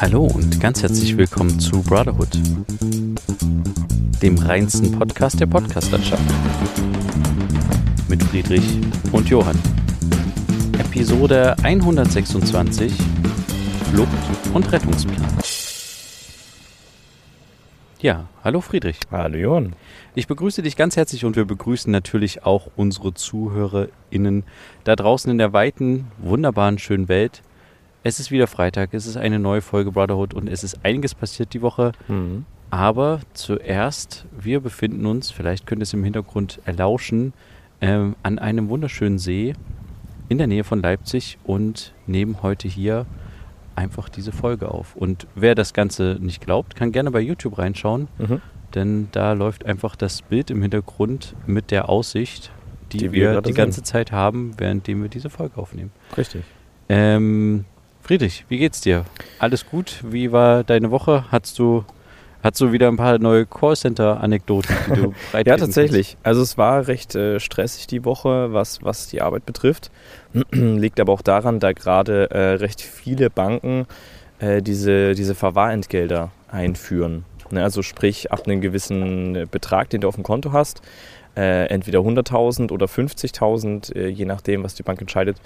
Hallo und ganz herzlich willkommen zu Brotherhood, dem reinsten Podcast der Podcastlandschaft. Mit Friedrich und Johann. Episode 126 Flucht und Rettungsplan. Ja, hallo Friedrich. Hallo Johann. Ich begrüße dich ganz herzlich und wir begrüßen natürlich auch unsere ZuhörerInnen da draußen in der weiten, wunderbaren, schönen Welt. Es ist wieder Freitag, es ist eine neue Folge Brotherhood und es ist einiges passiert die Woche. Mhm. Aber zuerst, wir befinden uns, vielleicht könnt ihr es im Hintergrund erlauschen, ähm, an einem wunderschönen See in der Nähe von Leipzig und nehmen heute hier einfach diese Folge auf. Und wer das Ganze nicht glaubt, kann gerne bei YouTube reinschauen, Mhm. denn da läuft einfach das Bild im Hintergrund mit der Aussicht, die, Die wir wir die ganze Zeit haben, währenddem wir diese Folge aufnehmen. Richtig. Ähm, Friedrich, wie geht's dir? Alles gut? Wie war deine Woche? Hattest du, hattest du wieder ein paar neue Callcenter-Anekdoten, die du Ja, tatsächlich. Also es war recht äh, stressig die Woche, was, was die Arbeit betrifft. Liegt aber auch daran, da gerade äh, recht viele Banken äh, diese, diese Verwahrentgelder einführen. Ne, also sprich, ab einem gewissen Betrag, den du auf dem Konto hast, äh, entweder 100.000 oder 50.000, äh, je nachdem, was die Bank entscheidet,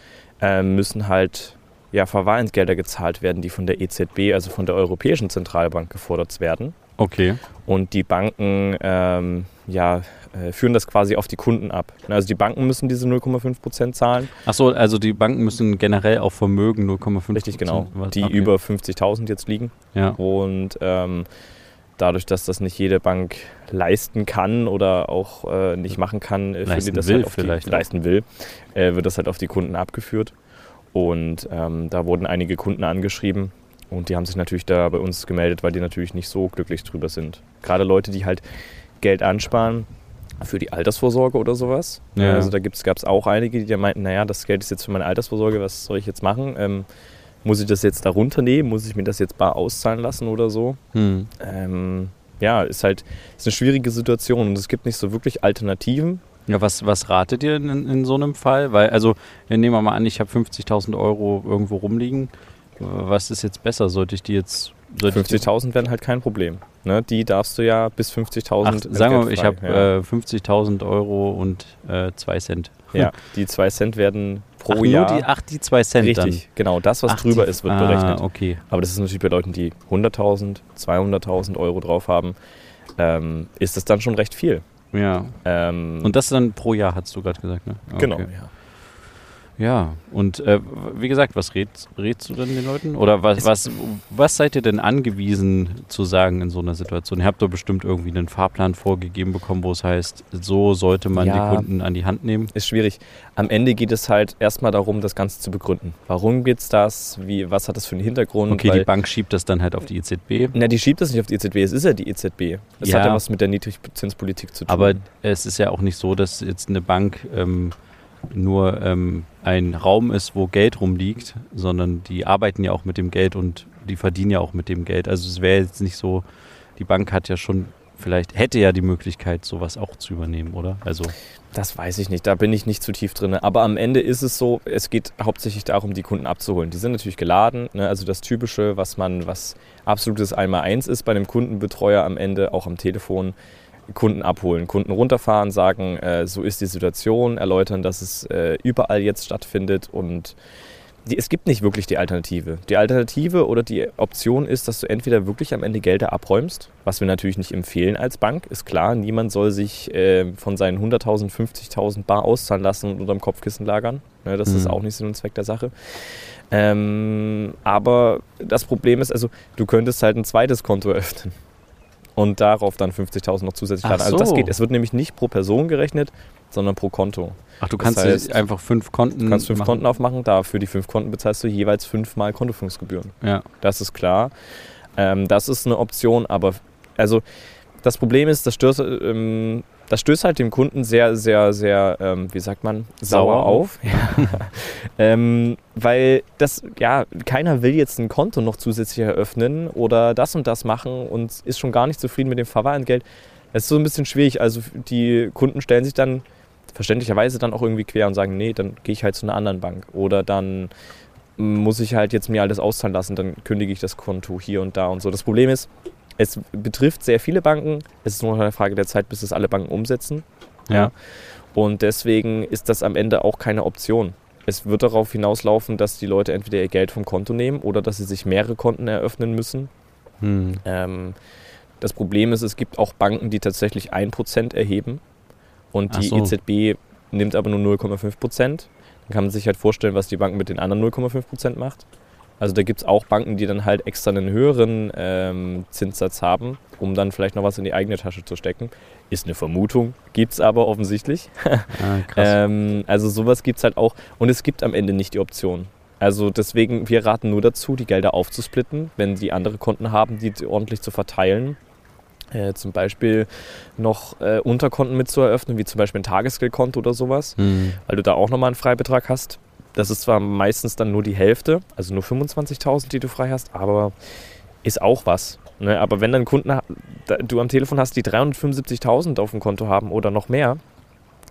äh, müssen halt ja, Verwahrentgelder gezahlt werden, die von der EZB, also von der Europäischen Zentralbank, gefordert werden. Okay. Und die Banken ähm, ja, äh, führen das quasi auf die Kunden ab. Also die Banken müssen diese 0,5 Prozent zahlen. Achso, also die Banken müssen generell auf Vermögen 0,5 Richtig, genau. Die okay. über 50.000 jetzt liegen. Ja. Und ähm, dadurch, dass das nicht jede Bank leisten kann oder auch äh, nicht machen kann, äh, Leisten will halt auf vielleicht die, auch. leisten will, äh, wird das halt auf die Kunden abgeführt. Und ähm, da wurden einige Kunden angeschrieben und die haben sich natürlich da bei uns gemeldet, weil die natürlich nicht so glücklich drüber sind. Gerade Leute, die halt Geld ansparen für die Altersvorsorge oder sowas. Ja. Also da gab es auch einige, die da meinten, naja, das Geld ist jetzt für meine Altersvorsorge, was soll ich jetzt machen? Ähm, muss ich das jetzt da runternehmen? Muss ich mir das jetzt bar auszahlen lassen oder so? Hm. Ähm, ja, ist halt ist eine schwierige Situation und es gibt nicht so wirklich Alternativen. Ja, was, was ratet ihr in, in so einem Fall? Weil, also, nehmen wir mal an, ich habe 50.000 Euro irgendwo rumliegen. Was ist jetzt besser? Sollte ich die jetzt. sollte ich die- 50.000 wären halt kein Problem. Ne? Die darfst du ja bis 50.000 Ach, sagen wir mal, ich habe ja. äh, 50.000 Euro und äh, 2 Cent. ja, die 2 Cent werden pro ach, Jahr. Nur die, ach, die 2 Cent richtig, genau. Das, was dann. Ach, drüber die- ist, wird ah, berechnet. okay. Aber das ist natürlich bei Leuten, die 100.000, 200.000 Euro drauf haben, ähm, ist das dann schon recht viel. Ja. Ähm, Und das dann pro Jahr, hast du gerade gesagt, ne? Okay. genau, ja. Ja, und äh, wie gesagt, was rätst, rätst du denn den Leuten? Oder was, was, was seid ihr denn angewiesen zu sagen in so einer Situation? Ihr habt doch bestimmt irgendwie einen Fahrplan vorgegeben bekommen, wo es heißt, so sollte man Ja. die Kunden an die Hand nehmen. Ist schwierig. Am Ende geht es halt erstmal darum, das Ganze zu begründen. Warum geht's das? Wie, was hat das für einen Hintergrund? Okay, Weil- die Bank schiebt das dann halt auf die EZB. Na, die schiebt das nicht auf die EZB, es ist ja die EZB. Es Ja. hat ja was mit der Niedrigzinspolitik zu tun. Aber es ist ja auch nicht so, dass jetzt eine Bank ähm, nur ähm, ein Raum ist, wo Geld rumliegt, sondern die arbeiten ja auch mit dem Geld und die verdienen ja auch mit dem Geld. Also es wäre jetzt nicht so, die Bank hat ja schon, vielleicht hätte ja die Möglichkeit, sowas auch zu übernehmen, oder? Also das weiß ich nicht, da bin ich nicht zu tief drin. Aber am Ende ist es so, es geht hauptsächlich darum, die Kunden abzuholen. Die sind natürlich geladen, ne? also das Typische, was man, was absolutes Einmal-Eins ist bei einem Kundenbetreuer am Ende, auch am Telefon, Kunden abholen, Kunden runterfahren, sagen, äh, so ist die Situation, erläutern, dass es äh, überall jetzt stattfindet und die, es gibt nicht wirklich die Alternative. Die Alternative oder die Option ist, dass du entweder wirklich am Ende Gelder abräumst, was wir natürlich nicht empfehlen als Bank, ist klar. Niemand soll sich äh, von seinen 100.000, 50.000 Bar auszahlen lassen und unterm Kopfkissen lagern. Ne, das ist Mhm. auch nicht Sinn und Zweck der Sache. Ähm, aber das Problem ist, also du könntest halt ein zweites Konto eröffnen und darauf dann 50.000 noch zusätzlich laden. Also das so. geht. Es wird nämlich nicht pro Person gerechnet, sondern pro Konto. ach, du Das kannst heißt, einfach fünf Konten Du kannst fünf machen. Konten aufmachen, da für die fünf Konten bezahlst du jeweils fünfmal Kontoführungsgebühren. Ja. Das ist klar. Ähm, das ist eine Option, aber also das Problem ist, das stößt, ähm, das stößt halt dem Kunden sehr, sehr, sehr, ähm, wie sagt man, sauer, Sauer auf. ähm, weil das, ja, keiner will jetzt ein Konto noch zusätzlich eröffnen oder das und das machen und ist schon gar nicht zufrieden mit dem Verwahrentgelt. Es ist so ein bisschen schwierig. Also die Kunden stellen sich dann verständlicherweise dann auch irgendwie quer und sagen, nee, dann gehe ich halt zu einer anderen Bank. Oder dann muss ich halt jetzt mir alles auszahlen lassen, dann kündige ich das Konto hier und da und so. Das Problem ist, es betrifft sehr viele Banken. Es ist nur noch eine Frage der Zeit, bis es alle Banken umsetzen. Ja. ja. Und deswegen ist das am Ende auch keine Option. Es wird darauf hinauslaufen, dass die Leute entweder ihr Geld vom Konto nehmen oder dass sie sich mehrere Konten eröffnen müssen. Hm. Ähm, das Problem ist, es gibt auch Banken, die tatsächlich 1% erheben und die so. EZB nimmt aber nur 0,5%. Dann kann man sich halt vorstellen, was die Bank mit den anderen 0,5% macht. Also da gibt es auch Banken, die dann halt extra einen höheren ähm, Zinssatz haben, um dann vielleicht noch was in die eigene Tasche zu stecken. Ist eine Vermutung, gibt es aber offensichtlich. Ah, ähm, also sowas gibt es halt auch. Und es gibt am Ende nicht die Option. Also deswegen, wir raten nur dazu, die Gelder aufzusplitten, wenn die andere Konten haben, die ordentlich zu verteilen. Äh, zum Beispiel noch äh, Unterkonten mit zu eröffnen, wie zum Beispiel ein Tagesgeldkonto oder sowas, mhm. weil du da auch nochmal einen Freibetrag hast. Das ist zwar meistens dann nur die Hälfte, also nur 25.000, die du frei hast, aber ist auch was. Ne? Aber wenn dann Kunden du am Telefon hast, die 375.000 auf dem Konto haben oder noch mehr,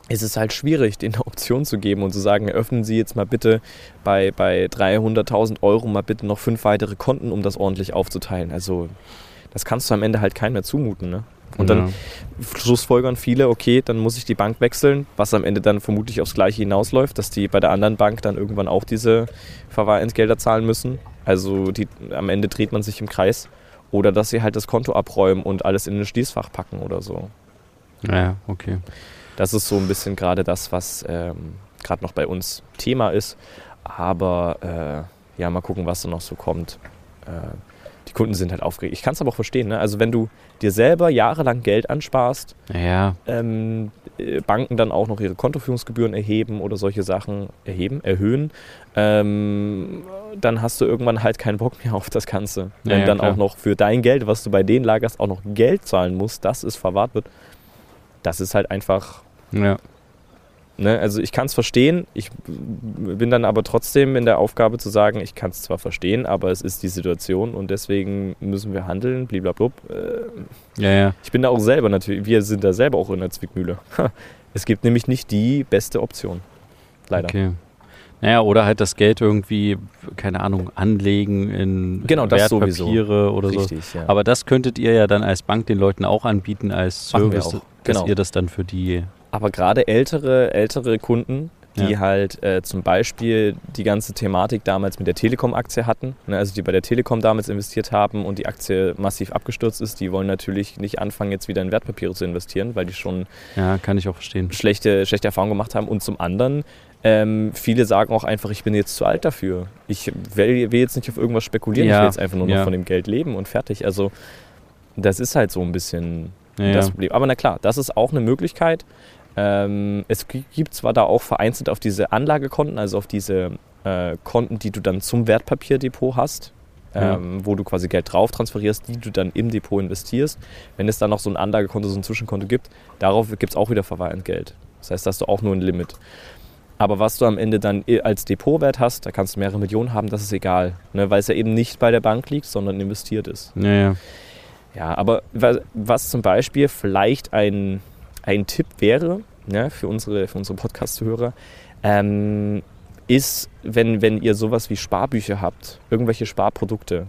ist es halt schwierig, denen eine Option zu geben und zu sagen, öffnen Sie jetzt mal bitte bei, bei 300.000 Euro mal bitte noch fünf weitere Konten, um das ordentlich aufzuteilen. Also das kannst du am Ende halt keinem mehr zumuten. Ne? Und ja. dann schlussfolgern viele, okay, dann muss ich die Bank wechseln, was am Ende dann vermutlich aufs Gleiche hinausläuft, dass die bei der anderen Bank dann irgendwann auch diese Verwahrentgelder zahlen müssen. Also die, am Ende dreht man sich im Kreis. Oder dass sie halt das Konto abräumen und alles in ein Schließfach packen oder so. Ja, okay. Das ist so ein bisschen gerade das, was ähm, gerade noch bei uns Thema ist. Aber äh, ja, mal gucken, was da noch so kommt. Äh, die Kunden sind halt aufgeregt. Ich kann es aber auch verstehen. Ne? Also wenn du dir selber jahrelang Geld ansparst, ja. ähm, äh, Banken dann auch noch ihre Kontoführungsgebühren erheben oder solche Sachen erheben, erhöhen, ähm, dann hast du irgendwann halt keinen Bock mehr auf das Ganze. Wenn ja, dann klar. auch noch für dein Geld, was du bei denen lagerst, auch noch Geld zahlen musst, dass es verwahrt wird, das ist halt einfach. Ne? Also ich kann es verstehen, ich bin dann aber trotzdem in der Aufgabe zu sagen, ich kann es zwar verstehen, aber es ist die Situation und deswegen müssen wir handeln, blablabla. Äh, ja, ja. Ich bin da auch selber natürlich, wir sind da selber auch in der Zwickmühle. Es gibt nämlich nicht die beste Option. Leider. Okay. Naja, oder halt das Geld irgendwie, keine Ahnung, anlegen in genau, Wertpapiere oder Richtig, so. Ja. Aber das könntet ihr ja dann als Bank den Leuten auch anbieten als Service, genau. dass ihr das dann für die aber gerade ältere, ältere Kunden, die ja. halt äh, zum Beispiel die ganze Thematik damals mit der Telekom-Aktie hatten, ne, also die bei der Telekom damals investiert haben und die Aktie massiv abgestürzt ist, die wollen natürlich nicht anfangen, jetzt wieder in Wertpapiere zu investieren, weil die schon ja, kann ich auch verstehen. Schlechte, schlechte Erfahrungen gemacht haben. Und zum anderen, ähm, viele sagen auch einfach, ich bin jetzt zu alt dafür. Ich will, will jetzt nicht auf irgendwas spekulieren, ja. ich will jetzt einfach nur noch von dem Geld leben und fertig. Also das ist halt so ein bisschen das Problem. Aber na klar, das ist auch eine Möglichkeit. Ähm, es gibt zwar da auch vereinzelt auf diese Anlagekonten, also auf diese äh, Konten, die du dann zum Wertpapierdepot hast, ähm, ja. wo du quasi Geld drauf transferierst, die du dann im Depot investierst. Wenn es dann noch so ein Anlagekonto, so ein Zwischenkonto gibt, darauf gibt es auch wieder Verwahrentgelt. Das heißt, da hast du auch nur ein Limit. Aber was du am Ende dann als Depotwert hast, da kannst du mehrere Millionen haben, das ist egal, ne? weil es ja eben nicht bei der Bank liegt, sondern investiert ist. Ja, ja. ja aber was zum Beispiel vielleicht ein ein Tipp wäre ne, für unsere, für unsere Podcast-Hörer, ähm, ist, wenn, wenn ihr sowas wie Sparbücher habt, irgendwelche Sparprodukte,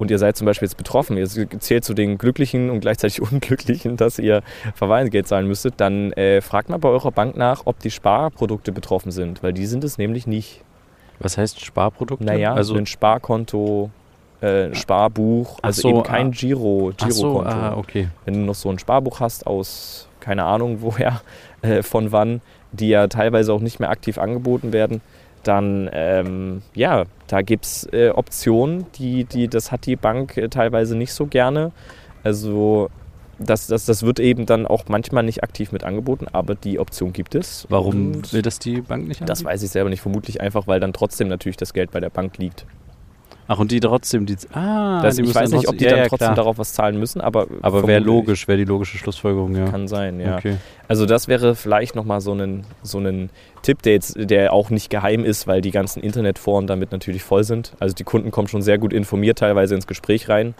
und ihr seid zum Beispiel jetzt betroffen, ihr zählt zu den Glücklichen und gleichzeitig Unglücklichen, dass ihr Verweisgeld zahlen müsstet, dann äh, fragt mal bei eurer Bank nach, ob die Sparprodukte betroffen sind, weil die sind es nämlich nicht. Was heißt Sparprodukte? Naja, also ein Sparkonto, äh, Sparbuch, also so, eben kein ah, Giro, Girokonto. So, ah, okay. Wenn du noch so ein Sparbuch hast aus keine Ahnung woher, äh, von wann, die ja teilweise auch nicht mehr aktiv angeboten werden, dann ähm, ja, da gibt es äh, Optionen, die, die, das hat die Bank äh, teilweise nicht so gerne. Also das, das, das wird eben dann auch manchmal nicht aktiv mit angeboten, aber die Option gibt es. Warum will das die Bank nicht anbieten? Das weiß ich selber nicht. Vermutlich einfach, weil dann trotzdem natürlich das Geld bei der Bank liegt. Ach, und die trotzdem, die, ah, das, die ich weiß nicht, ob die ja, dann ja, trotzdem klar. darauf was zahlen müssen, aber. Aber wäre logisch, wäre die logische Schlussfolgerung, ja. Kann sein, ja. Okay. Also, das wäre vielleicht nochmal so ein, so ein Tipp, der, jetzt, der auch nicht geheim ist, weil die ganzen Internetforen damit natürlich voll sind. Also, die Kunden kommen schon sehr gut informiert teilweise ins Gespräch rein.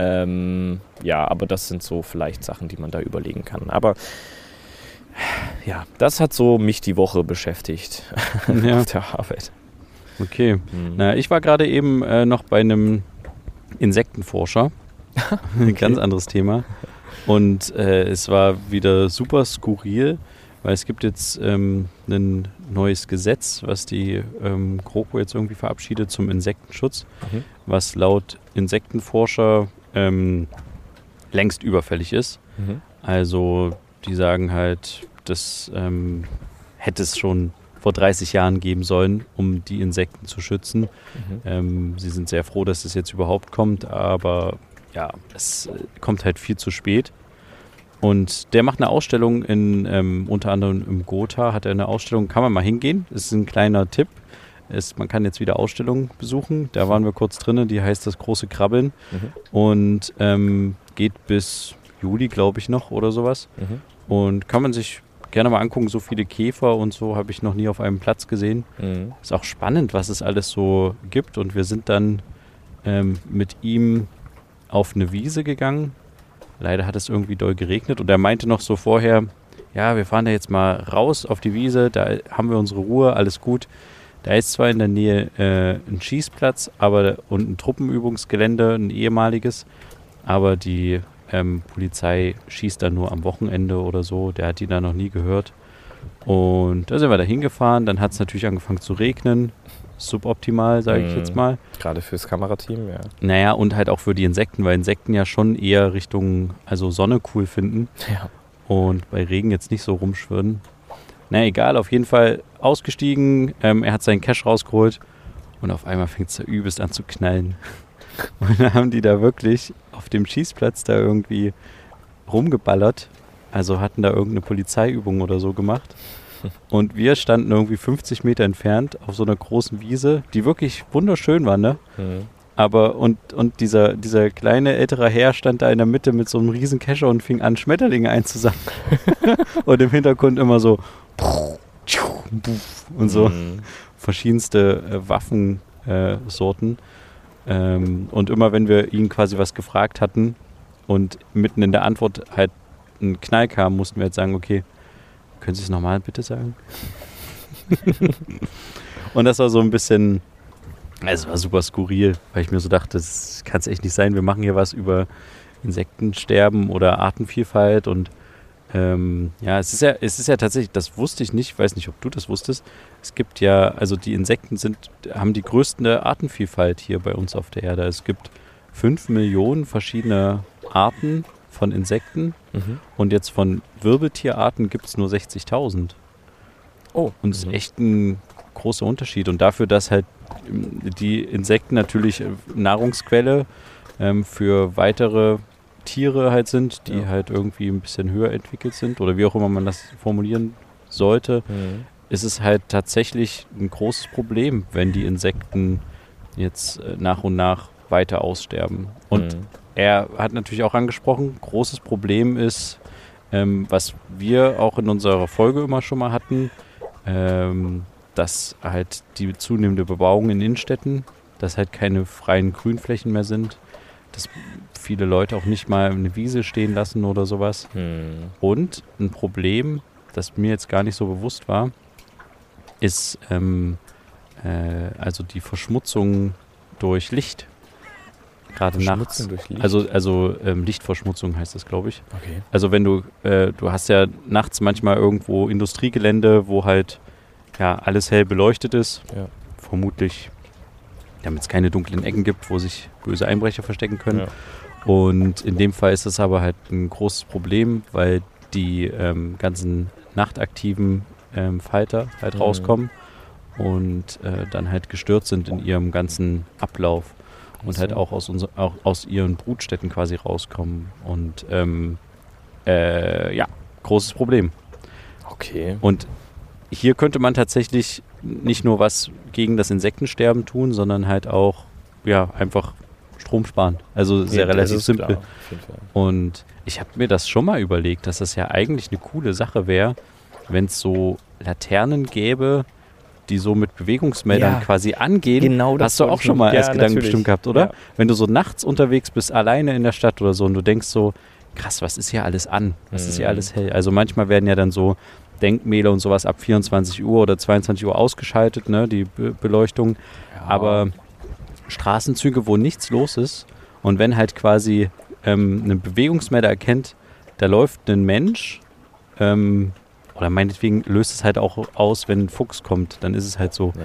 Ähm, ja, aber das sind so vielleicht Sachen, die man da überlegen kann. Aber ja, das hat so mich die Woche beschäftigt ja. auf der Arbeit. Okay. Mhm. Na, ich war gerade eben äh, noch bei einem Insektenforscher. Ein ganz anderes Thema. Und äh, es war wieder super skurril, weil es gibt jetzt ähm, ein neues Gesetz, was die ähm, GroKo jetzt irgendwie verabschiedet zum Insektenschutz, Mhm. was laut Insektenforscher ähm, längst überfällig ist. Mhm. Also die sagen halt, das ähm, hätte es schon vor 30 Jahren geben sollen, um die Insekten zu schützen. Mhm. Ähm, sie sind sehr froh, dass es jetzt überhaupt kommt, aber ja, es äh, kommt halt viel zu spät. Und der macht eine Ausstellung in, ähm, unter anderem im Gotha, hat er eine Ausstellung, kann man mal hingehen, das ist ein kleiner Tipp. Es, man kann jetzt wieder Ausstellungen besuchen, da waren wir kurz drin, die heißt das große Krabbeln Mhm. und ähm, geht bis Juli, glaube ich, noch oder sowas. Mhm. Und kann man sich gerne mal angucken, so viele Käfer und so habe ich noch nie auf einem Platz gesehen. Mhm. Ist auch spannend, was es alles so gibt. Und wir sind dann ähm, mit ihm auf eine Wiese gegangen. Leider hat es irgendwie doll geregnet und er meinte noch so vorher, ja, wir fahren da jetzt mal raus auf die Wiese, da haben wir unsere Ruhe, alles gut. Da ist zwar in der Nähe äh, ein Schießplatz aber, und ein Truppenübungsgelände, ein ehemaliges, aber die ähm, Polizei schießt da nur am Wochenende oder so. Der hat die da noch nie gehört. Und da sind wir da hingefahren. Dann hat es natürlich angefangen zu regnen. Suboptimal, sage ich Mhm. jetzt mal. Gerade fürs Kamerateam, ja. Naja, und halt auch für die Insekten, weil Insekten ja schon eher Richtung, also Sonne cool finden Ja. und bei Regen jetzt nicht so rumschwirren. Na egal, auf jeden Fall ausgestiegen. Ähm, er hat seinen Cash rausgeholt und auf einmal fängt es da übelst an zu knallen. Und dann haben die da wirklich auf dem Schießplatz da irgendwie rumgeballert. Also hatten da irgendeine Polizeiübung oder so gemacht. Und wir standen irgendwie 50 Meter entfernt auf so einer großen Wiese, die wirklich wunderschön war, ne? Mhm. Aber und, und dieser, dieser kleine ältere Herr stand da in der Mitte mit so einem riesen Kescher und fing an, Schmetterlinge einzusammeln. und im Hintergrund immer so und so Mhm. verschiedenste äh, Waffensorten. Äh. Ähm, und immer wenn wir ihn quasi was gefragt hatten und mitten in der Antwort halt ein Knall kam, mussten wir jetzt sagen, okay, können Sie es nochmal bitte sagen? und das war so ein bisschen, es war super skurril, weil ich mir so dachte, das kann es echt nicht sein. Wir machen hier was über Insektensterben oder Artenvielfalt und ähm, ja, es ist ja, es ist ja tatsächlich, das wusste ich nicht, weiß nicht, ob du das wusstest. Es gibt ja, also die Insekten sind, haben die größte Artenvielfalt hier bei uns auf der Erde. Es gibt fünf Millionen verschiedene Arten von Insekten Mhm. und jetzt von Wirbeltierarten gibt es nur 60.000. Oh. Und ist Mhm. echt ein großer Unterschied. Und dafür, dass halt ähm, die Insekten natürlich äh, Nahrungsquelle ähm, für weitere Tiere halt sind, die Ja. halt irgendwie ein bisschen höher entwickelt sind oder wie auch immer man das formulieren sollte, Mhm. ist es halt tatsächlich ein großes Problem, wenn die Insekten jetzt äh, nach und nach weiter aussterben. Und Mhm. er hat natürlich auch angesprochen, großes Problem ist, ähm, was wir auch in unserer Folge immer schon mal hatten, ähm, dass halt die zunehmende Bebauung in Innenstädten, dass halt keine freien Grünflächen mehr sind, dass viele Leute auch nicht mal eine Wiese stehen lassen oder sowas. Mhm. Und ein Problem, das mir jetzt gar nicht so bewusst war, ist ähm, äh, also die Verschmutzung durch Licht. Gerade nachts. Licht. Also, also ähm, Lichtverschmutzung heißt das, glaube ich. okay. Also wenn du, äh, du hast ja nachts manchmal irgendwo Industriegelände, wo halt ja alles hell beleuchtet ist. Ja. Vermutlich, damit es keine dunklen Ecken gibt, wo sich böse Einbrecher verstecken können. Ja. Und in dem Fall ist es aber halt ein großes Problem, weil die ähm, ganzen nachtaktiven ähm, Falter halt Mhm. rauskommen und äh, dann halt gestört sind in ihrem ganzen Ablauf und halt auch aus, unser, auch aus ihren Brutstätten quasi rauskommen. Und ähm, äh, ja, großes Problem. Okay. Und hier könnte man tatsächlich nicht nur was gegen das Insektensterben tun, sondern halt auch ja, einfach Strom sparen. Also sehr Ja, relativ simpel. klar. Und ich habe mir das schon mal überlegt, dass das ja eigentlich eine coole Sache wäre, wenn es so Laternen gäbe, die so mit Bewegungsmeldern Ja. quasi angehen. Genau das Hast du auch schon mal Ja, als Gedanken natürlich. bestimmt gehabt, oder? Ja. Wenn du so nachts unterwegs bist, alleine in der Stadt oder so, und du denkst so, krass, was ist hier alles an? Was ist hier Mhm. alles hell? Also manchmal werden ja dann so Denkmäler und sowas ab 24 Uhr oder 22 Uhr ausgeschaltet, ne, die Be Beleuchtung. Ja. Aber Straßenzüge, wo nichts los ist und wenn halt quasi ähm, ein Bewegungsmelder erkennt, da läuft ein Mensch, ähm, oder meinetwegen löst es halt auch aus, wenn ein Fuchs kommt, dann ist es halt so. Ja.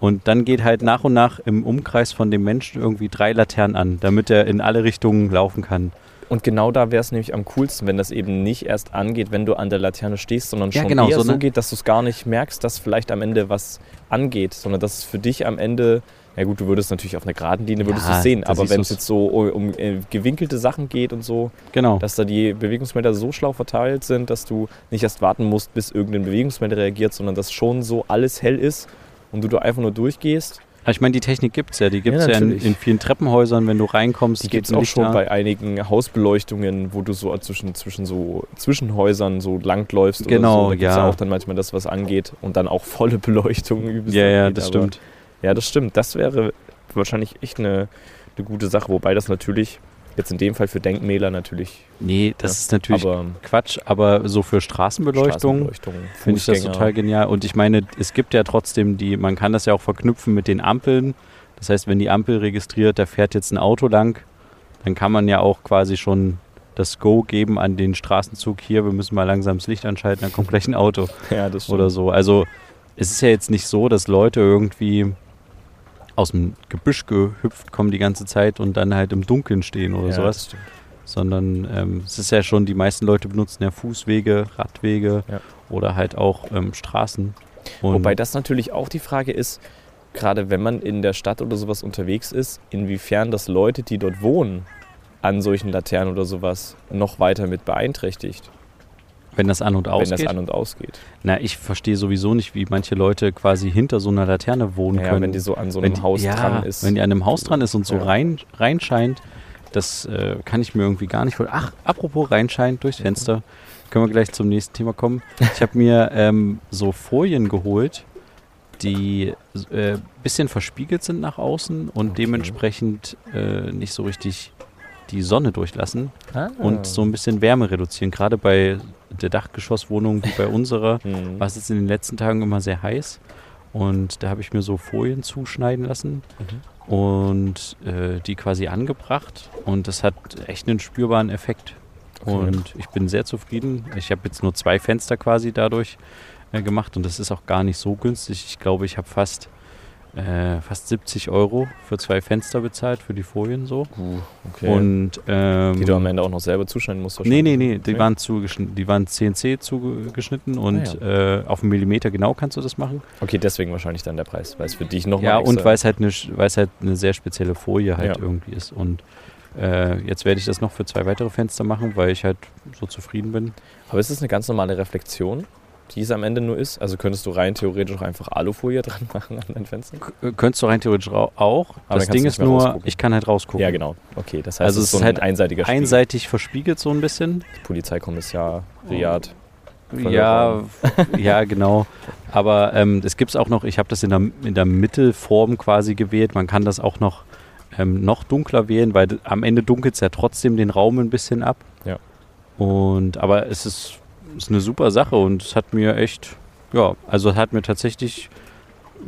Und dann geht halt nach und nach im Umkreis von dem Menschen irgendwie drei Laternen an, damit er in alle Richtungen laufen kann. Und genau da wäre es nämlich am coolsten, wenn das eben nicht erst angeht, wenn du an der Laterne stehst, sondern Ja, schon genau, eher so so eine- geht, dass du es gar nicht merkst, dass vielleicht am Ende was angeht, sondern dass es für dich am Ende, ja gut, du würdest natürlich auf einer geraden Linie würdest Ja, sehen, aber wenn es jetzt so um äh, gewinkelte Sachen geht und so, Genau. dass da die Bewegungsmelder so schlau verteilt sind, dass du nicht erst warten musst, bis irgendein Bewegungsmelder reagiert, sondern dass schon so alles hell ist und du da einfach nur durchgehst. Ich meine, die Technik gibt es ja. Die gibt es Ja, ja, in, in vielen Treppenhäusern, wenn du reinkommst. Die gibt es auch Licht schon bei einigen Hausbeleuchtungen, wo du so zwischen, zwischen so Zwischenhäusern so langläufst Genau, oder so. Da gibt's ja. auch dann manchmal das, was angeht und dann auch volle Beleuchtung übelst Ja, ja, das aber- stimmt. Ja, das stimmt. Das wäre wahrscheinlich echt eine, eine gute Sache, wobei das natürlich jetzt in dem Fall für Denkmäler natürlich, Nee, das Ja, ist natürlich aber Quatsch, aber so für Straßenbeleuchtung Straßenbeleuchtung, finde ich das total genial. Und ich meine, es gibt ja trotzdem die, man kann das ja auch verknüpfen mit den Ampeln. Das heißt, wenn die Ampel registriert, da fährt jetzt ein Auto lang, dann kann man ja auch quasi schon das Go geben an den Straßenzug hier, wir müssen mal langsam das Licht anschalten, dann kommt gleich ein Auto Ja, das stimmt. oder so. Also es ist ja jetzt nicht so, dass Leute irgendwie aus dem Gebüsch gehüpft kommen die ganze Zeit und dann halt im Dunkeln stehen oder ja, sowas sondern ähm, es ist ja schon, die meisten Leute benutzen ja Fußwege, Radwege Ja. oder halt auch ähm, Straßen. Und Wobei das natürlich auch die Frage ist, gerade wenn man in der Stadt oder sowas unterwegs ist, inwiefern das Leute, die dort wohnen, an solchen Laternen oder sowas noch weiter mit beeinträchtigt, wenn das an und wenn ausgeht. das an- und ausgeht. na, ich verstehe sowieso nicht, wie manche Leute quasi hinter so einer Laterne wohnen Ja, können. wenn die so an so Wenn einem die- Haus ja, dran ist. Wenn die an einem Haus dran ist und so Ja. rein, reinscheint, das äh, kann ich mir irgendwie gar nicht vorstellen. Ach, apropos reinscheint durchs Fenster, können wir gleich zum nächsten Thema kommen. Ich habe mir ähm, so Folien geholt, die äh, bisschen verspiegelt sind nach außen und Okay. dementsprechend äh, nicht so richtig die Sonne durchlassen ah. und so ein bisschen Wärme reduzieren. Gerade bei der Dachgeschosswohnung wie bei unserer Hm. war es jetzt in den letzten Tagen immer sehr heiß. Und da habe ich mir so Folien zuschneiden lassen Mhm. und äh, die quasi angebracht. Und das hat echt einen spürbaren Effekt. Okay. Und ich bin sehr zufrieden. Ich habe jetzt nur zwei Fenster quasi dadurch äh, gemacht und das ist auch gar nicht so günstig. Ich glaube, ich habe fast, äh, fast 70 Euro für zwei Fenster bezahlt, für die Folien so. Uh, okay. Und, ähm, die du am Ende auch noch selber zuschneiden musst. Nee, nee, wahrscheinlich. nee, die waren zugeschnitten, die waren CNC zugeschnitten und Ah, äh, auf einen Millimeter genau kannst du das machen. Okay, deswegen wahrscheinlich dann der Preis, weil es für dich nochmal Ja, und weil es halt eine, halt eine sehr spezielle Folie halt Ja. irgendwie ist. Und äh, jetzt werde ich das noch für zwei weitere Fenster machen, weil ich halt so zufrieden bin. Aber ist das eine ganz normale Reflexion, die es am Ende nur ist? Also könntest du rein theoretisch auch einfach Alufolie dran machen an deinen Fenstern? K äh, könntest du rein theoretisch auch. Aber das Ding ist nur, rausgucken. ich kann halt rausgucken. Ja, genau. Okay, das heißt, Also es ist so ein halt einseitiger Spiegel. Einseitig verspiegelt so ein bisschen. Polizeikommissar, Riad. Ja, ja, genau. Aber ähm, es gibt es auch noch, ich habe das in der, in der Mittelform quasi gewählt. Man kann das auch noch, ähm, noch dunkler wählen, weil am Ende dunkelt es ja trotzdem den Raum ein bisschen ab. Ja. Und aber es ist, ist eine super Sache und es hat mir echt, ja, also hat mir tatsächlich,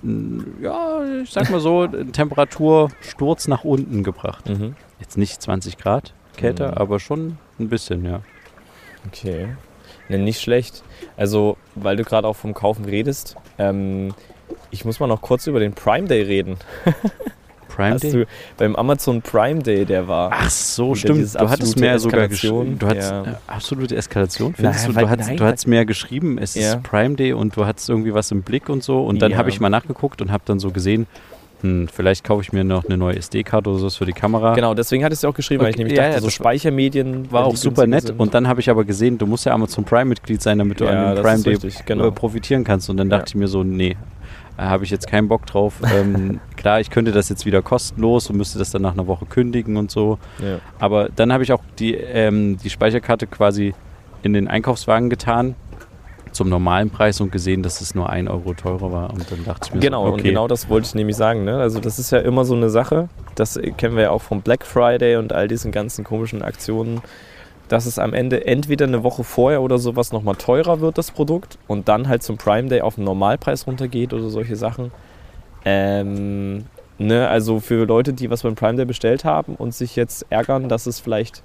mm, ja, ich sag mal so, Temperatursturz nach unten gebracht. Mhm. Jetzt nicht 20 Grad kälter, Mhm. aber schon ein bisschen, ja. Okay. Ne, nicht schlecht. Also, weil du gerade auch vom Kaufen redest, ähm, ich muss mal noch kurz über den Prime Day reden. Prime Hast Day? du beim Amazon Prime Day, der war. Ach so, stimmt. Du hattest mir sogar geschrieben. Du hattest ja. äh, absolute Eskalation, findest Nein, du? Du hattest, nein, du hattest ja geschrieben, es Ja. ist Prime Day und du hattest irgendwie was im Blick und so. Und dann Ja. habe ich mal nachgeguckt und habe dann so gesehen, hm, vielleicht kaufe ich mir noch eine neue SD-Karte oder sowas für die Kamera. Genau, deswegen hattest du auch geschrieben, weil ich Okay, nämlich ja, dachte, ja, so Speichermedien. War auch super nett. sind. Und dann habe ich aber gesehen, du musst ja Amazon Prime-Mitglied sein, damit du Ja, an dem Prime Day richtig, genau. äh, profitieren kannst. Und dann dachte ich mir so, nee, äh, habe ich jetzt keinen Bock drauf. ähm, klar, ich könnte das jetzt wieder kostenlos und müsste das dann nach einer Woche kündigen und so. Ja. Aber dann habe ich auch die, ähm, die Speicherkarte quasi in den Einkaufswagen getan zum normalen Preis und gesehen, dass es nur ein Euro teurer war. Und dann dachte ich mir Genau, so, und okay, genau das wollte ich nämlich sagen. Ne? Also das ist ja immer so eine Sache, das kennen wir ja auch vom Black Friday und all diesen ganzen komischen Aktionen, dass es am Ende entweder eine Woche vorher oder sowas nochmal teurer wird, das Produkt, und dann halt zum Prime Day auf den Normalpreis runtergeht oder solche Sachen. Ähm, ne, also für Leute, die was beim Prime Day bestellt haben und sich jetzt ärgern, dass es vielleicht,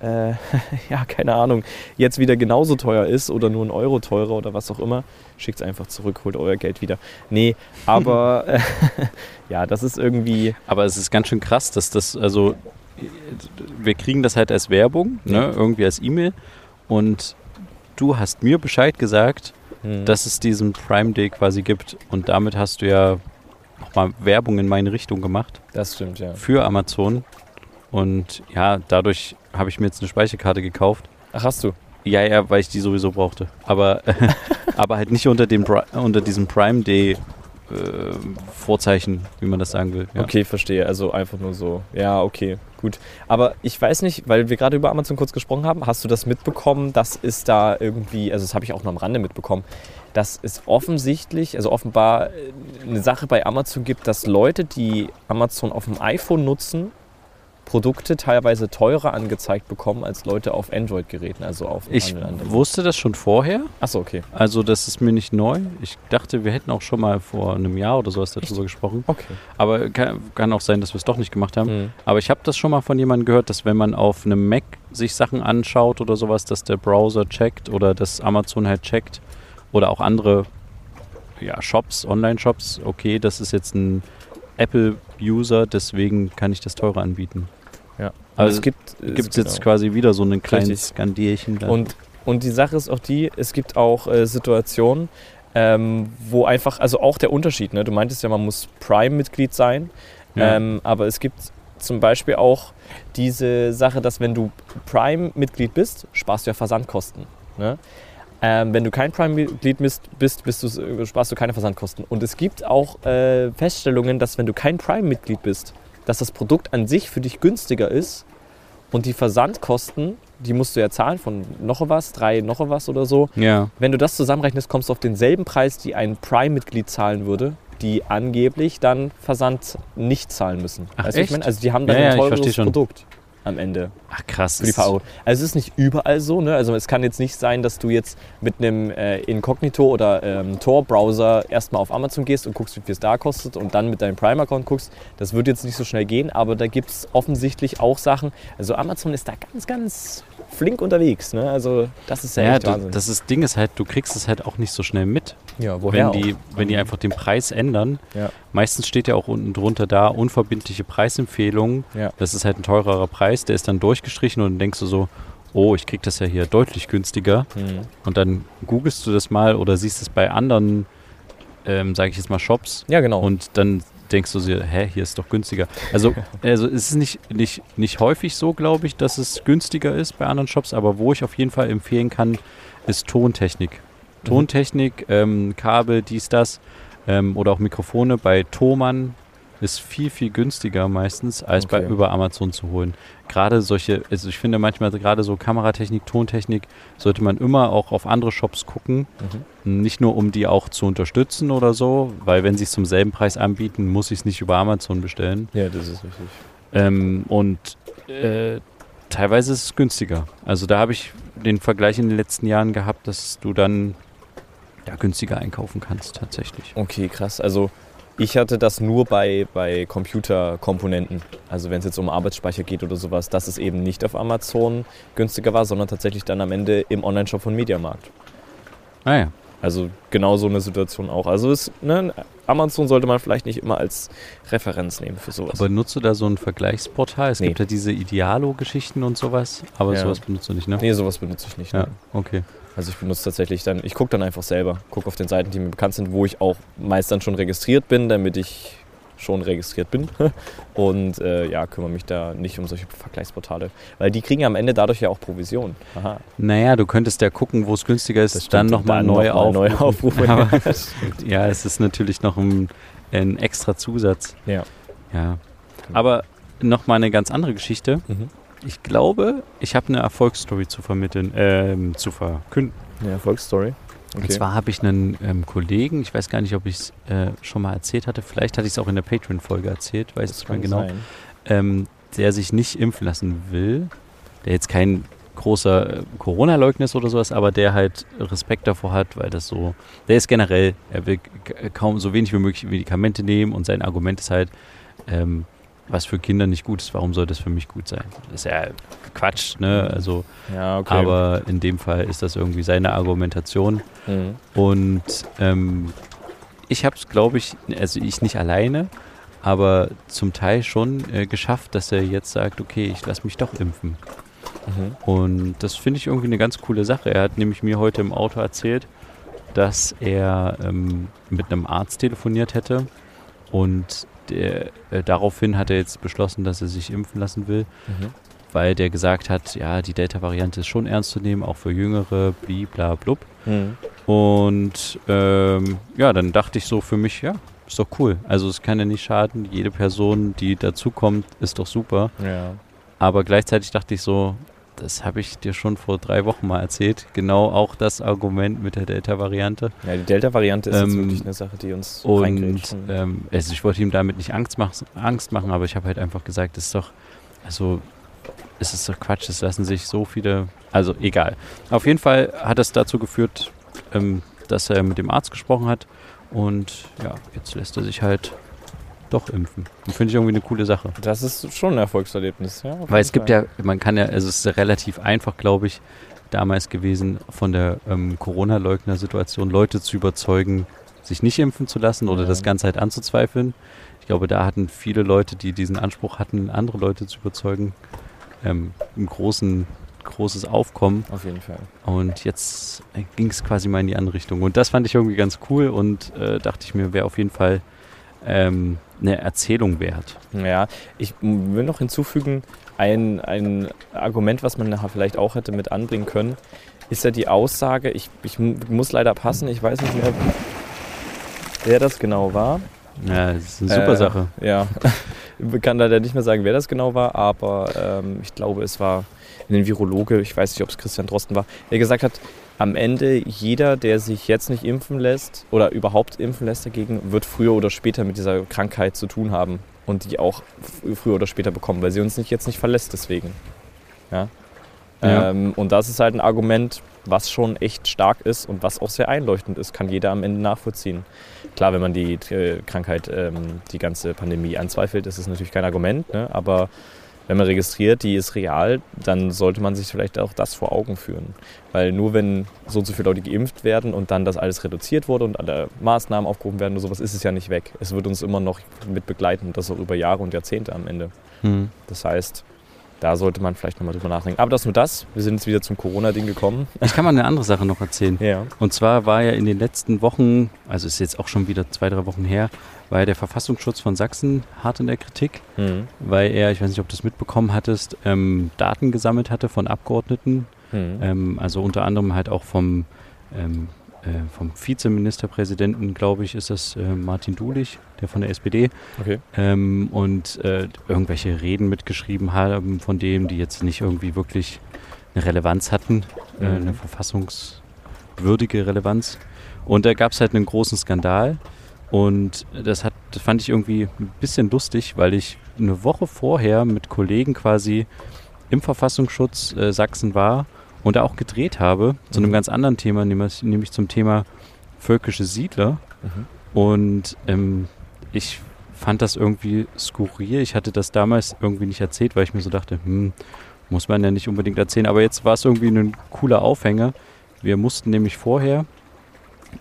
äh, ja, keine Ahnung, jetzt wieder genauso teuer ist oder nur ein Euro teurer oder was auch immer, schickt es einfach zurück, holt euer Geld wieder. Nee, aber äh, ja, das ist irgendwie. Aber es ist ganz schön krass, dass das, also wir kriegen das halt als Werbung, ne, irgendwie als E-Mail und du hast mir Bescheid gesagt, hm. dass es diesen Prime Day quasi gibt und damit hast du ja nochmal Werbung in meine Richtung gemacht Das stimmt, ja. für Amazon und ja, dadurch habe ich mir jetzt eine Speicherkarte gekauft. Ach, hast du? Ja, ja, weil ich die sowieso brauchte. Aber, aber halt nicht unter, dem, unter diesem Prime Day Vorzeichen, wie man das sagen will. Ja. Okay, verstehe. Also einfach nur so. Ja, okay, gut. Aber ich weiß nicht, weil wir gerade über Amazon kurz gesprochen haben, hast du das mitbekommen, dass es da irgendwie, also das habe ich auch nur am Rande mitbekommen, dass es offensichtlich, also offenbar äh, eine Sache bei Amazon gibt, dass Leute, die Amazon auf dem iPhone nutzen, Produkte teilweise teurer angezeigt bekommen als Leute auf Android-Geräten, also auf Ich wusste das schon vorher. Achso, okay. Also das ist mir nicht neu. Ich dachte, wir hätten auch schon mal vor einem Jahr oder sowas darüber gesprochen. Okay. Aber kann, kann auch sein, dass wir es doch nicht gemacht haben. Hm. Aber ich habe das schon mal von jemandem gehört, dass wenn man auf einem Mac sich Sachen anschaut oder sowas, dass der Browser checkt oder dass Amazon halt checkt oder auch andere ja, Shops, Online-Shops, okay, das ist jetzt ein Apple-User, deswegen kann ich das teurer anbieten. Ja. Also es gibt Gibt es genau. jetzt quasi wieder so einen kleinen Richtig. Skandierchen da. Und, und die Sache ist auch die, es gibt auch äh, Situationen, ähm, wo einfach, also auch der Unterschied, ne? du meintest ja, man muss Prime-Mitglied sein, Ja. ähm, aber es gibt zum Beispiel auch diese Sache, dass wenn du Prime-Mitglied bist, sparst du ja Versandkosten. Ne? Ähm, wenn du kein Prime-Mitglied bist, bist, bist du, sparst du keine Versandkosten. Und es gibt auch äh, Feststellungen, dass wenn du kein Prime-Mitglied bist, dass das Produkt an sich für dich günstiger ist und die Versandkosten, die musst du ja zahlen von noch was, drei noch was oder so. ja. Wenn du das zusammenrechnest, kommst du auf denselben Preis, die ein Prime-Mitglied zahlen würde, die angeblich dann Versand nicht zahlen müssen. Ach, weißt was ich echt? meine? Also die haben dann Ja, ja, ein teures schon. Produkt am Ende Ach krass. für die ist- VO. Also es ist nicht überall so. Ne? Also es kann jetzt nicht sein, dass du jetzt mit einem äh, Inkognito oder ähm, Tor-Browser erstmal auf Amazon gehst und guckst, wie viel es da kostet und dann mit deinem Prime-Account guckst. Das wird jetzt nicht so schnell gehen, aber da gibt es offensichtlich auch Sachen. Also Amazon ist da ganz, ganz flink unterwegs. Ne? Also das ist ja, Ja, echt Wahnsinn. das ist, Ding ist halt, du kriegst es halt auch nicht so schnell mit, ja, wenn die, wenn die einfach den Preis ändern. Ja. Meistens steht ja auch unten drunter da, unverbindliche Preisempfehlung. Ja. Das ist halt ein teurerer Preis, der ist dann durchgestrichen und dann denkst du so, oh, ich krieg das ja hier deutlich günstiger. Hm. Und dann googelst du das mal oder siehst es bei anderen, ähm, sage ich jetzt mal, Shops Ja, genau. und dann denkst du dir, hä, hier ist doch günstiger. Also, also es ist nicht, nicht, nicht häufig so, glaube ich, dass es günstiger ist bei anderen Shops, aber wo ich auf jeden Fall empfehlen kann, ist Tontechnik. Mhm. Tontechnik, ähm, Kabel, dies, das ähm, oder auch Mikrofone bei Thomann ist viel, viel günstiger meistens, als bei, Okay. über Amazon zu holen. Gerade solche, also ich finde manchmal gerade so Kameratechnik, Tontechnik, sollte man immer auch auf andere Shops gucken. Mhm. Nicht nur, um die auch zu unterstützen oder so, weil wenn sie es zum selben Preis anbieten, muss ich es nicht über Amazon bestellen. ja, das ist richtig. Ähm, und äh, teilweise ist es günstiger. Also da habe ich den Vergleich in den letzten Jahren gehabt, dass du dann ja, günstiger einkaufen kannst tatsächlich. Okay, krass. Also ich hatte das nur bei, bei Computerkomponenten. Also wenn es jetzt um Arbeitsspeicher geht oder sowas, dass es eben nicht auf Amazon günstiger war, sondern tatsächlich dann am Ende im Onlineshop von Mediamarkt. Ah ja. Also genau so eine Situation auch. Also ist, ne, Amazon sollte man vielleicht nicht immer als Referenz nehmen für sowas. Aber nutzt du da so ein Vergleichsportal? Es Nee. gibt ja diese Idealo-Geschichten und sowas, aber Ja. sowas benutzt du nicht, ne? nee, sowas benutze ich nicht. Ja, ne. okay. Also ich benutze tatsächlich dann, ich gucke dann einfach selber, gucke auf den Seiten, die mir bekannt sind, wo ich auch meist dann schon registriert bin, damit ich schon registriert bin. Und äh, ja, kümmere mich da nicht um solche Vergleichsportale. Weil die kriegen am Ende dadurch ja auch Provision. Aha. Naja, du könntest ja gucken, wo es günstiger ist, Das dann nochmal neu, noch neu aufrufen. aufrufen. Aber, ja, es ist natürlich noch ein, ein extra Zusatz. Ja. Ja. Aber nochmal eine ganz andere Geschichte. Mhm. Ich glaube, ich habe eine Erfolgsstory zu vermitteln, ähm, zu verkünden. Eine Erfolgsstory. Und zwar habe ich einen ähm, Kollegen, ich weiß gar nicht, ob ich es äh, schon mal erzählt hatte, vielleicht hatte ich es auch in der Patreon-Folge erzählt, weiß das ich nicht mehr genau, ähm, der sich nicht impfen lassen will, der jetzt kein großer äh, Corona-Leugner ist oder sowas, aber der halt Respekt davor hat, weil das so, der ist generell, er will kaum so wenig wie möglich Medikamente nehmen und sein Argument ist halt, ähm, was für Kinder nicht gut ist, warum soll das für mich gut sein? Das ist ja Quatsch, ne? Also, Ja, okay. aber in dem Fall ist das irgendwie seine Argumentation. Mhm. Und ähm, ich habe es, glaube ich, also ich nicht alleine, aber zum Teil schon äh, geschafft, dass er jetzt sagt, okay, ich lasse mich doch impfen. Mhm. Und das finde ich irgendwie eine ganz coole Sache. Er hat nämlich mir heute im Auto erzählt, dass er ähm, mit einem Arzt telefoniert hätte und der, äh, daraufhin hat er jetzt beschlossen, dass er sich impfen lassen will, Mhm. weil der gesagt hat, ja, die Delta-Variante ist schon ernst zu nehmen, auch für Jüngere, bla blub. Mhm. Und ähm, ja, dann dachte ich so für mich, ja, ist doch cool. Also es kann ja nicht schaden. Jede Person, die dazukommt, ist doch super. Ja. Aber gleichzeitig dachte ich so, das habe ich dir schon vor drei Wochen mal erzählt. Genau auch das Argument mit der Delta-Variante. ja, die Delta-Variante ist jetzt Ähm, wirklich eine Sache, die uns Und ähm, also ich wollte ihm damit nicht Angst, mach, Angst machen, aber ich habe halt einfach gesagt, das ist doch, also es ist doch Quatsch, es lassen sich so viele, also egal. Auf jeden Fall hat es dazu geführt, ähm, dass er mit dem Arzt gesprochen hat und ja, jetzt lässt er sich halt doch impfen. Und finde ich irgendwie eine coole Sache. Das ist schon ein Erfolgserlebnis, ja. Weil es gibt Fall. ja, man kann ja, also es ist relativ einfach, glaube ich, damals gewesen, von der ähm, Corona-Leugner-Situation Leute zu überzeugen, sich nicht impfen zu lassen oder Ja. das Ganze halt anzuzweifeln. Ich glaube, da hatten viele Leute, die diesen Anspruch hatten, andere Leute zu überzeugen, ähm, ein großen, großes Aufkommen. Auf jeden Fall. Und jetzt ging es quasi mal in die andere Richtung. Und das fand ich irgendwie ganz cool und äh, dachte ich mir, wäre auf jeden Fall ähm, eine Erzählung wert. Ja, ich will noch hinzufügen, ein, ein Argument, was man nachher vielleicht auch hätte mit anbringen können, ist ja die Aussage, ich, ich muss leider passen, ich weiß nicht mehr, wer das genau war. Ja, das ist eine super Äh, Sache. Ja, ich kann leider nicht mehr sagen, wer das genau war, aber ähm, ich glaube, es war ein Virologe, ich weiß nicht, ob es Christian Drosten war, der gesagt hat, am Ende jeder, der sich jetzt nicht impfen lässt oder überhaupt impfen lässt dagegen, wird früher oder später mit dieser Krankheit zu tun haben und die auch früher oder später bekommen, weil sie uns nicht jetzt nicht verlässt deswegen. Ja? Ja. Ähm, und das ist halt ein Argument, was schon echt stark ist und was auch sehr einleuchtend ist, kann jeder am Ende nachvollziehen. Klar, wenn man die äh, Krankheit, ähm, die ganze Pandemie anzweifelt, ist es natürlich kein Argument, ne? aber wenn man registriert, die ist real, dann sollte man sich vielleicht auch das vor Augen führen. Weil nur wenn so und so viele Leute geimpft werden und dann das alles reduziert wurde und alle Maßnahmen aufgehoben werden und sowas, ist es ja nicht weg. Es wird uns immer noch mit begleiten das auch über Jahre und Jahrzehnte am Ende. Hm. Das heißt, da sollte man vielleicht nochmal drüber nachdenken. Aber das nur das. Wir sind jetzt wieder zum Corona-Ding gekommen. Ich kann mal eine andere Sache noch erzählen. Ja. Und zwar war ja in den letzten Wochen, also ist jetzt auch schon wieder zwei, drei Wochen her, war ja der Verfassungsschutz von Sachsen hart in der Kritik, Mhm. weil er, ich weiß nicht, ob du es mitbekommen hattest, ähm, Daten gesammelt hatte von Abgeordneten, Mhm. ähm, also unter anderem halt auch vom, ähm, äh, vom Vizeministerpräsidenten, glaube ich, ist das äh, Martin Dulich, der von der SPD, Okay. ähm, und äh, irgendwelche Reden mitgeschrieben haben von dem, die jetzt nicht irgendwie wirklich eine Relevanz hatten, äh, Mhm. eine verfassungswürdige Relevanz. Und da gab es halt einen großen Skandal. Und das, hat, das fand ich irgendwie ein bisschen lustig, weil ich eine Woche vorher mit Kollegen quasi im Verfassungsschutz äh, Sachsen war und da auch gedreht habe zu einem Mhm. ganz anderen Thema, nämlich, nämlich zum Thema völkische Siedler. Mhm. Und ähm, ich fand das irgendwie skurril. Ich hatte das damals irgendwie nicht erzählt, weil ich mir so dachte, hm, muss man ja nicht unbedingt erzählen. Aber jetzt war es irgendwie ein cooler Aufhänger. Wir mussten nämlich vorher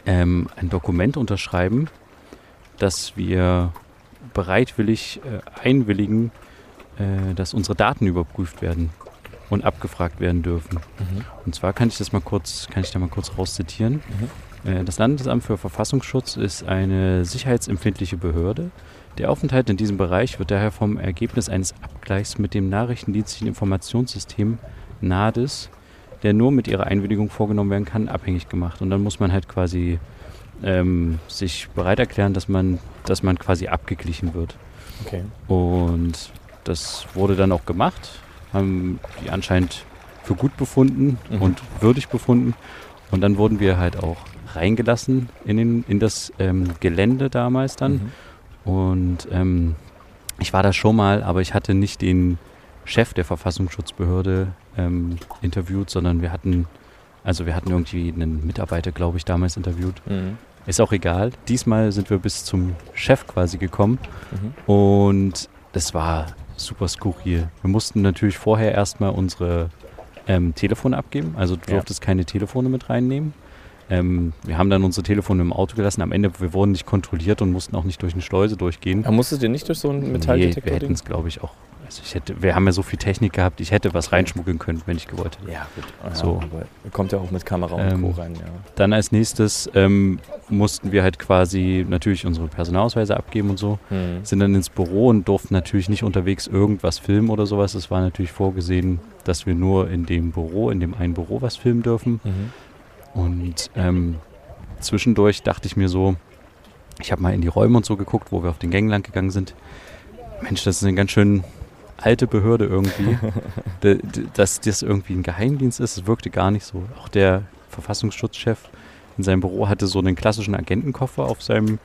ähm, ein Dokument unterschreiben, dass wir bereitwillig äh, einwilligen, äh, dass unsere Daten überprüft werden und abgefragt werden dürfen. Mhm. Und zwar kann ich das mal kurz, kann ich da mal kurz rauszitieren. Äh, Das Landesamt für Verfassungsschutz ist eine sicherheitsempfindliche Behörde. Der Aufenthalt in diesem Bereich wird daher vom Ergebnis eines Abgleichs mit dem Nachrichtendienstlichen Informationssystem NADIS, der nur mit ihrer Einwilligung vorgenommen werden kann, abhängig gemacht. Und dann muss man halt quasi ähm, sich bereit erklären, dass man, dass man quasi abgeglichen wird. Okay. Und das wurde dann auch gemacht, haben die anscheinend für gut befunden Mhm. und würdig befunden. Und dann wurden wir halt auch reingelassen in, den, in das ähm, Gelände damals dann. Mhm. Und ähm, ich war da schon mal, aber ich hatte nicht den, Chef der Verfassungsschutzbehörde ähm, interviewt, sondern wir hatten, also wir hatten irgendwie einen Mitarbeiter, glaube ich, damals interviewt. Mhm. Ist auch egal. Diesmal sind wir bis zum Chef quasi gekommen Mhm. und das war super skurril. Wir mussten natürlich vorher erstmal unsere ähm, Telefone abgeben. Also du Ja. durftest keine Telefone mit reinnehmen. Ähm, wir haben dann unsere Telefone im Auto gelassen. Am Ende, wir wurden nicht kontrolliert und mussten auch nicht durch eine Schleuse durchgehen. Aber musstet ihr nicht durch so einen Nee, wir Metalldetektor? hätten es, glaube ich, auch. Also ich hätte, wir haben ja so viel Technik gehabt, ich hätte was reinschmuggeln können, wenn ich gewollt hätte. ja, gut. Ah, So. Kommt ja auch mit Kamera und Ähm, Co. rein, ja. Dann als nächstes ähm, mussten wir halt quasi natürlich unsere Personalausweise abgeben und so. Mhm. Sind dann ins Büro und durften natürlich nicht unterwegs irgendwas filmen oder sowas. Es war natürlich vorgesehen, dass wir nur in dem Büro, in dem einen Büro was filmen dürfen. Mhm. Und ähm, zwischendurch dachte ich mir so, ich habe mal in die Räume und so geguckt, wo wir auf den Gängen lang gegangen sind. Mensch, das ist eine ganz schön alte Behörde irgendwie. Dass das irgendwie ein Geheimdienst ist, es wirkte gar nicht so. Auch der Verfassungsschutzchef in seinem Büro hatte so einen klassischen Agentenkoffer auf seinem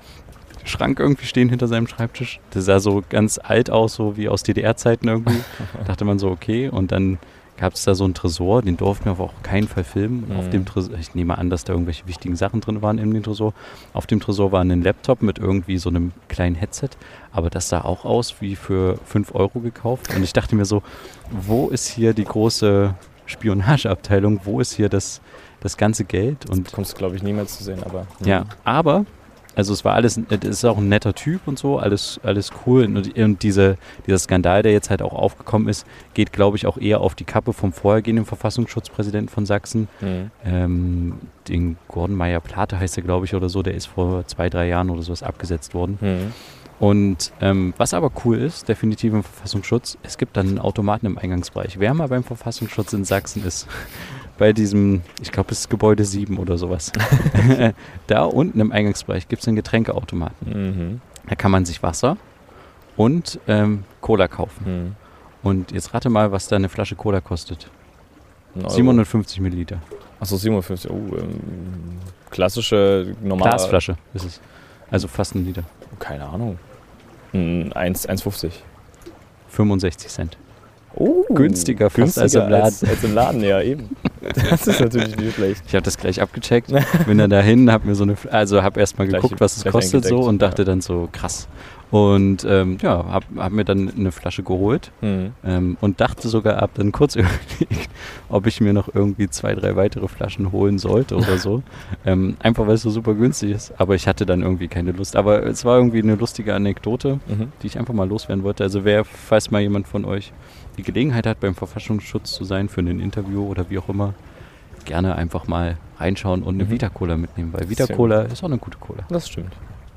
Schrank irgendwie stehen hinter seinem Schreibtisch. Der sah so ganz alt aus, so wie aus DDR-Zeiten irgendwie. Dachte man so, okay. Und dann gab es da so einen Tresor, den durften wir auch auf keinen Fall filmen. Und auf Mhm. dem Tresor, ich nehme an, dass da irgendwelche wichtigen Sachen drin waren in dem Tresor. Auf dem Tresor war ein Laptop mit irgendwie so einem kleinen Headset. Aber das sah auch aus wie für 5 Euro gekauft. Und ich dachte mir so, wo ist hier die große Spionageabteilung? Wo ist hier das, das ganze Geld? Und Kommst du, glaube ich, niemals zu sehen, aber. mhm. ja, aber, also es war alles, es ist auch ein netter Typ und so, alles, alles cool. Und, und diese, dieser Skandal, der jetzt halt auch aufgekommen ist, geht, glaube ich, auch eher auf die Kappe vom vorhergehenden Verfassungsschutzpräsidenten von Sachsen. Mhm. Ähm, den Gordon Meyer-Plate heißt er, glaube ich, oder so, der ist vor zwei, drei Jahren oder sowas abgesetzt worden. Mhm. Und ähm, was aber cool ist, definitiv im Verfassungsschutz, es gibt dann einen Automaten im Eingangsbereich. Wer mal beim Verfassungsschutz in Sachsen ist, bei diesem, ich glaube, es ist Gebäude 7 oder sowas, da unten im Eingangsbereich gibt es einen Getränkeautomaten. Mhm. Da kann man sich Wasser und ähm, Cola kaufen. Mhm. Und jetzt rate mal, was da eine Flasche Cola kostet. Ein Euro. 750 Milliliter. Achso, 57. Oh, ähm, klassische, normale. Glasflasche ist es. Also fast ein Liter. Keine Ahnung. Ein 1 1,50. 65 Cent. Oh, Günstiger fast günstiger als im Laden. Als, als im Laden, ja, eben. Das ist natürlich nicht schlecht. Ich habe das gleich abgecheckt, bin dann dahin, habe mir so eine, also habe erstmal geguckt, was es kostet so und dachte ja. dann so krass. Und ähm, ja, habe hab mir dann eine Flasche geholt Mhm. ähm, und dachte sogar, ab dann kurz überlegt, ob ich mir noch irgendwie zwei, drei weitere Flaschen holen sollte oder so. ähm, einfach weil es so super günstig ist. Aber ich hatte dann irgendwie keine Lust. Aber es war irgendwie eine lustige Anekdote, Mhm. die ich einfach mal loswerden wollte. Also wer, falls mal jemand von euch die Gelegenheit hat, beim Verfassungsschutz zu sein für ein Interview oder wie auch immer, gerne einfach mal reinschauen und eine Mhm. Vita-Cola mitnehmen, weil Vita-Cola ist auch eine gute Cola. Das stimmt.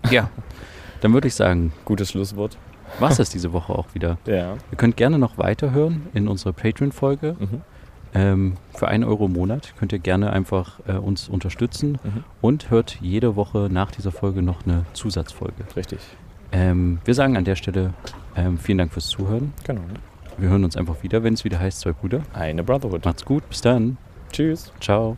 Ja. Dann würde ich sagen, Gutes Schlusswort. war es das diese Woche auch wieder. Ja. Ihr könnt gerne noch weiterhören in unserer Patreon-Folge. Mhm. Ähm, für einen Euro im Monat könnt ihr gerne einfach äh, uns unterstützen Mhm. und hört jede Woche nach dieser Folge noch eine Zusatzfolge. Richtig. Ähm, wir sagen an der Stelle ähm, vielen Dank fürs Zuhören. Genau. Wir hören uns einfach wieder, wenn es wieder heißt, zwei Brüder. Eine Brotherhood. Macht's gut, bis dann. Tschüss. Ciao.